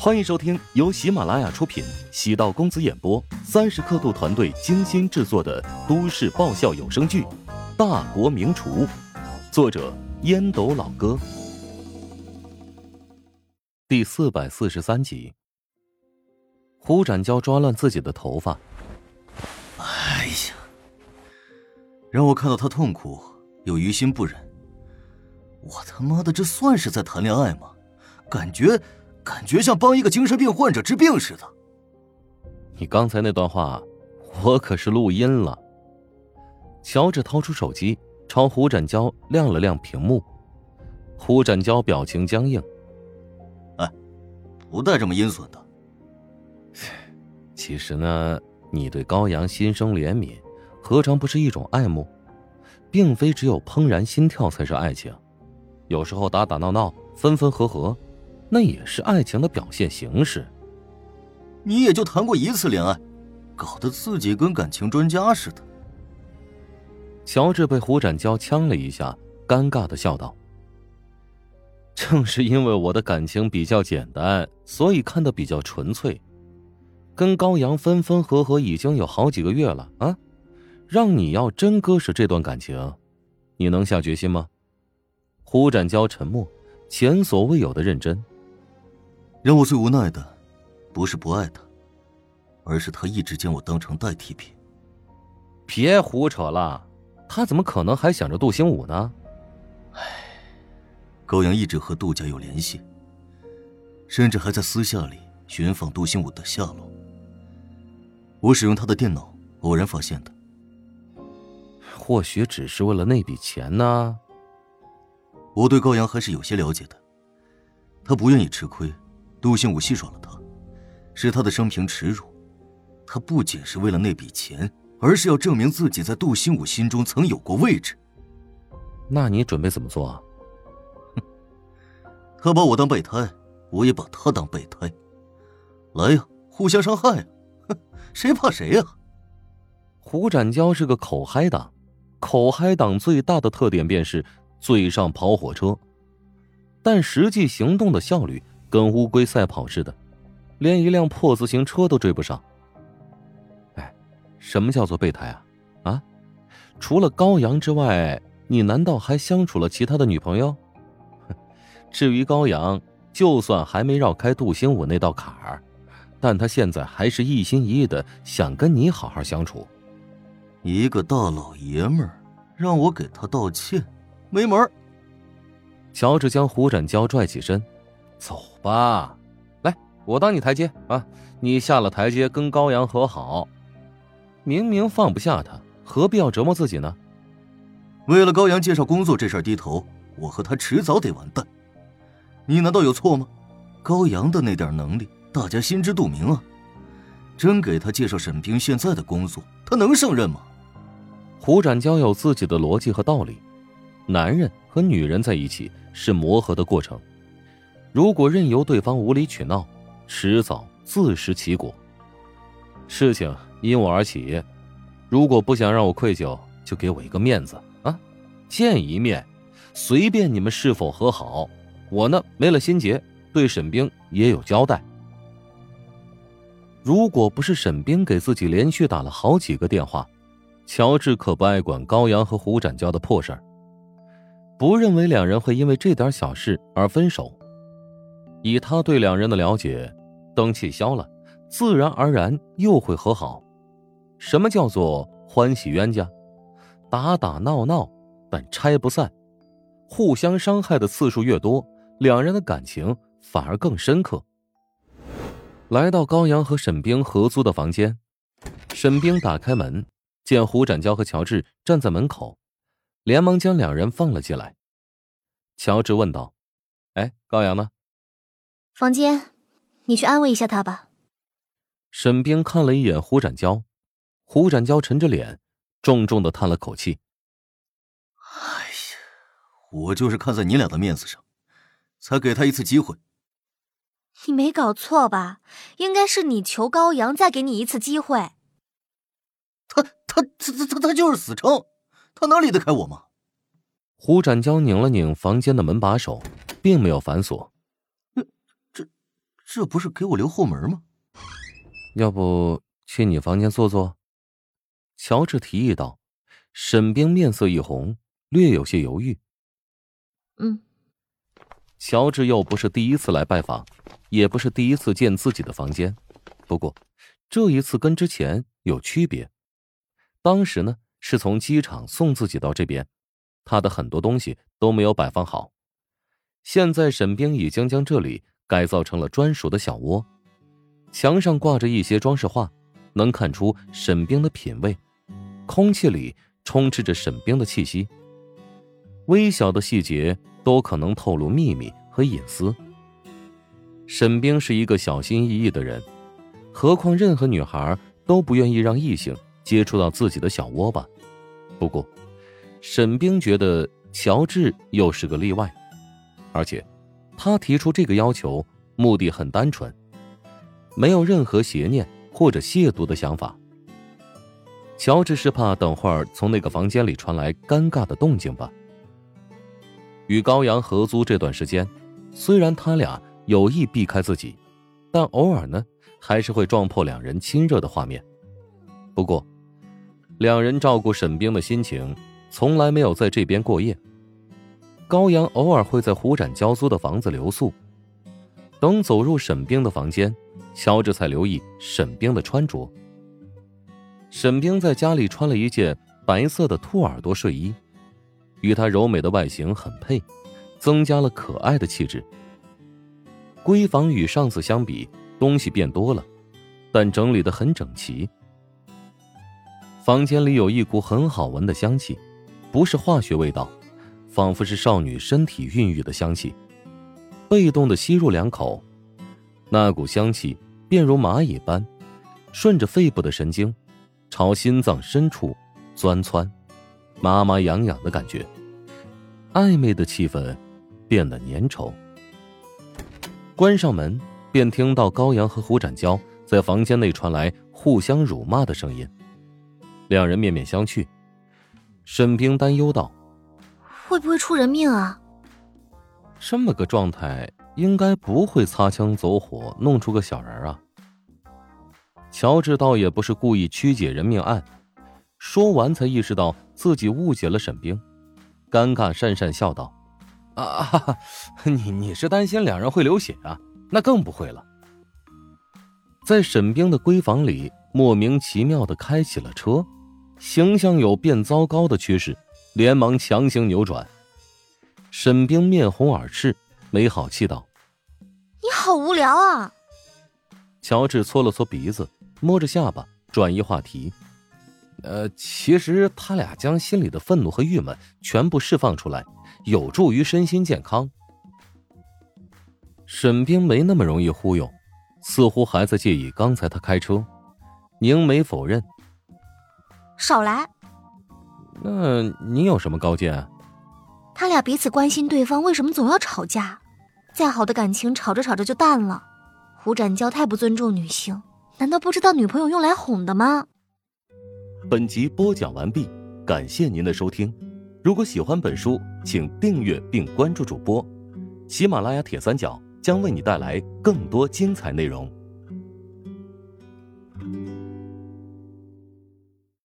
欢迎收听由喜马拉雅出品、喜道公子演播、三十刻度团队精心制作的都市爆笑有声剧《大国名厨》，作者烟斗老哥，第四百四十三集。胡展娇抓乱自己的头发，哎呀，让我看到他痛苦，又于心不忍。我他妈的，这算是在谈恋爱吗？感觉。感觉像帮一个精神病患者治病似的。你刚才那段话，我可是录音了。乔治掏出手机，朝胡展娇亮了亮屏幕。胡展娇表情僵硬。哎，不带这么阴损的。其实呢，你对高阳心生怜悯，何尝不是一种爱慕？并非只有怦然心跳才是爱情，有时候打打闹闹，分分合合。那也是爱情的表现形式。你也就谈过一次恋爱，搞得自己跟感情专家似的。乔治被胡展娇呛了一下，尴尬的笑道：“正是因为我的感情比较简单，所以看得比较纯粹。跟高阳分分合合已经有好几个月了啊，让你要真割舍这段感情，你能下决心吗？”胡展娇沉默，前所未有的认真。让我最无奈的，不是不爱他，而是他一直将我当成代替品。别胡扯了，他怎么可能还想着杜兴武呢？唉，高阳一直和杜家有联系，甚至还在私下里寻访杜兴武的下落。我使用他的电脑，偶然发现的。或许只是为了那笔钱呢。我对高阳还是有些了解的，他不愿意吃亏。杜兴武戏耍了他，是他的生平耻辱。他不仅是为了那笔钱，而是要证明自己在杜兴武心中曾有过位置。那你准备怎么做啊？哼，他把我当备胎，我也把他当备胎。来呀，互相伤害呀！哼，谁怕谁呀？胡展娇是个口嗨党，口嗨党最大的特点便是嘴上跑火车，但实际行动的效率。跟乌龟赛跑似的，连一辆破自行车都追不上。哎，什么叫做备胎啊？啊，除了高阳之外，你难道还相处了其他的女朋友？至于高阳，就算还没绕开杜兴武那道坎儿，但他现在还是一心一意的想跟你好好相处。一个大老爷们儿让我给他道歉，没门儿。乔治将胡展娇拽起身。走吧，来，我当你台阶啊！你下了台阶，跟高阳和好。明明放不下他，何必要折磨自己呢？为了高阳介绍工作这事儿低头，我和他迟早得完蛋。你难道有错吗？高阳的那点能力，大家心知肚明啊。真给他介绍沈冰现在的工作，他能胜任吗？胡展娇有自己的逻辑和道理。男人和女人在一起是磨合的过程。如果任由对方无理取闹，迟早自食其果。事情因我而起，如果不想让我愧疚，就给我一个面子啊！见一面，随便你们是否和好，我呢没了心结，对沈冰也有交代。如果不是沈冰给自己连续打了好几个电话，乔治可不爱管高阳和胡展娇的破事儿，不认为两人会因为这点小事而分手。以他对两人的了解，灯气消了，自然而然又会和好。什么叫做欢喜冤家？打打闹闹，但拆不散。互相伤害的次数越多，两人的感情反而更深刻。来到高阳和沈冰合租的房间，沈冰打开门，见胡展娇和乔治站在门口，连忙将两人放了进来。乔治问道：“哎，高阳呢？”房间，你去安慰一下他吧。沈冰看了一眼胡展娇，胡展娇沉着脸，重重的叹了口气：“哎呀，我就是看在你俩的面子上，才给他一次机会。你没搞错吧？应该是你求高阳再给你一次机会。他他他他他他就是死撑，他能离得开我吗？”胡展娇拧了拧房间的门把手，并没有反锁。这不是给我留后门吗？要不去你房间坐坐？乔治提议道。沈冰面色一红，略有些犹豫。嗯。乔治又不是第一次来拜访，也不是第一次见自己的房间。不过，这一次跟之前有区别。当时呢，是从机场送自己到这边，他的很多东西都没有摆放好。现在，沈冰已经将这里改造成了专属的小窝，墙上挂着一些装饰画，能看出沈冰的品味。空气里充斥着沈冰的气息，微小的细节都可能透露秘密和隐私。沈冰是一个小心翼翼的人，何况任何女孩都不愿意让异性接触到自己的小窝吧。不过，沈冰觉得乔治又是个例外。而且，他提出这个要求目的很单纯，没有任何邪念或者亵渎的想法。乔治是怕等会儿从那个房间里传来尴尬的动静吧。与高阳合租这段时间，虽然他俩有意避开自己，但偶尔呢，还是会撞破两人亲热的画面。不过，两人照顾沈冰的心情，从来没有在这边过夜。高阳偶尔会在胡展交租的房子留宿。等走入沈冰的房间，乔治才留意沈冰的穿着。沈冰在家里穿了一件白色的兔耳朵睡衣，与她柔美的外形很配，增加了可爱的气质。闺房与上次相比，东西变多了，但整理的很整齐。房间里有一股很好闻的香气，不是化学味道。仿佛是少女身体孕育的香气，被动的吸入两口，那股香气便如蚂蚁般，顺着肺部的神经，朝心脏深处钻窜，麻麻痒痒的感觉，暧昧的气氛变得粘稠。关上门，便听到高阳和胡展娇在房间内传来互相辱骂的声音，两人面面相觑。沈冰担忧道。会不会出人命啊？这么个状态，应该不会擦枪走火弄出个小人啊。乔治倒也不是故意曲解人命案，说完才意识到自己误解了沈冰，尴尬讪讪笑道：“啊哈哈，你你是担心两人会流血啊？那更不会了。”在沈冰的闺房里，莫名其妙的开起了车，形象有变糟糕的趋势。连忙强行扭转，沈冰面红耳赤，没好气道：“你好无聊啊！”乔治搓了搓鼻子，摸着下巴，转移话题：“呃，其实他俩将心里的愤怒和郁闷全部释放出来，有助于身心健康。”沈冰没那么容易忽悠，似乎还在介意刚才他开车，凝眉否认：“少来。”那你有什么高见？他俩彼此关心对方，为什么总要吵架？再好的感情，吵着吵着就淡了。胡展娇太不尊重女性，难道不知道女朋友用来哄的吗？本集播讲完毕，感谢您的收听。如果喜欢本书，请订阅并关注主播。喜马拉雅铁三角将为你带来更多精彩内容。